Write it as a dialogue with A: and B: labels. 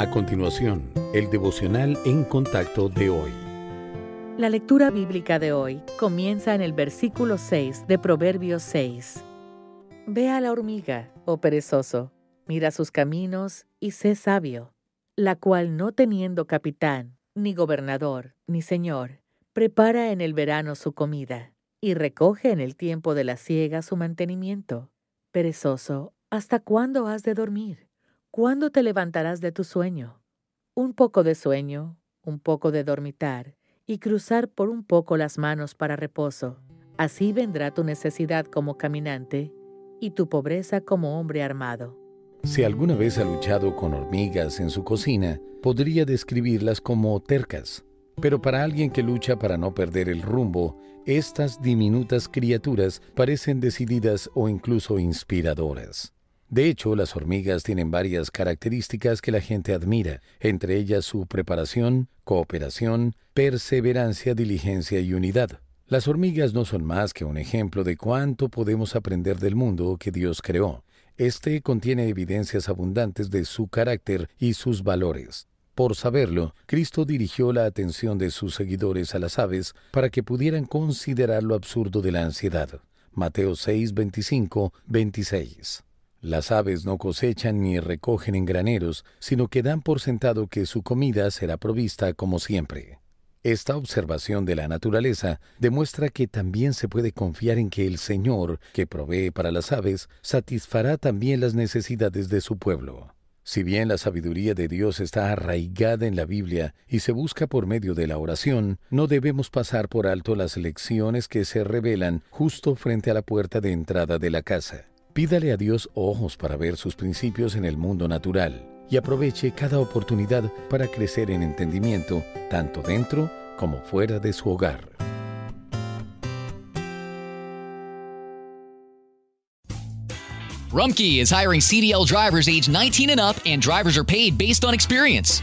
A: A continuación, el devocional en contacto de hoy.
B: La lectura bíblica de hoy comienza en el versículo 6 de Proverbios 6. Ve a la hormiga, oh perezoso, mira sus caminos y sé sabio, la cual no teniendo capitán, ni gobernador, ni señor, prepara en el verano su comida y recoge en el tiempo de la siega su mantenimiento. Perezoso, ¿hasta cuándo has de dormir? ¿Cuándo te levantarás de tu sueño? Un poco de sueño, un poco de dormitar y cruzar por un poco las manos para reposo. Así vendrá tu necesidad como caminante y tu pobreza como hombre armado.
A: Si alguna vez ha luchado con hormigas en su cocina, podría describirlas como tercas. Pero para alguien que lucha para no perder el rumbo, estas diminutas criaturas parecen decididas o incluso inspiradoras. De hecho, las hormigas tienen varias características que la gente admira, entre ellas su preparación, cooperación, perseverancia, diligencia y unidad. Las hormigas no son más que un ejemplo de cuánto podemos aprender del mundo que Dios creó. Este contiene evidencias abundantes de su carácter y sus valores. Por saberlo, Cristo dirigió la atención de sus seguidores a las aves para que pudieran considerar lo absurdo de la ansiedad. Mateo 6, 25, 26. Las aves no cosechan ni recogen en graneros, sino que dan por sentado que su comida será provista como siempre. Esta observación de la naturaleza demuestra que también se puede confiar en que el Señor, que provee para las aves, satisfará también las necesidades de su pueblo. Si bien la sabiduría de Dios está arraigada en la Biblia y se busca por medio de la oración, no debemos pasar por alto las lecciones que se revelan justo frente a la puerta de entrada de la casa. Pídale a Dios ojos para ver sus principios en el mundo natural y aproveche cada oportunidad para crecer en entendimiento, tanto dentro como fuera de su hogar.
C: Rumkey is hiring CDL drivers age 19 and up, and drivers are paid based on experience.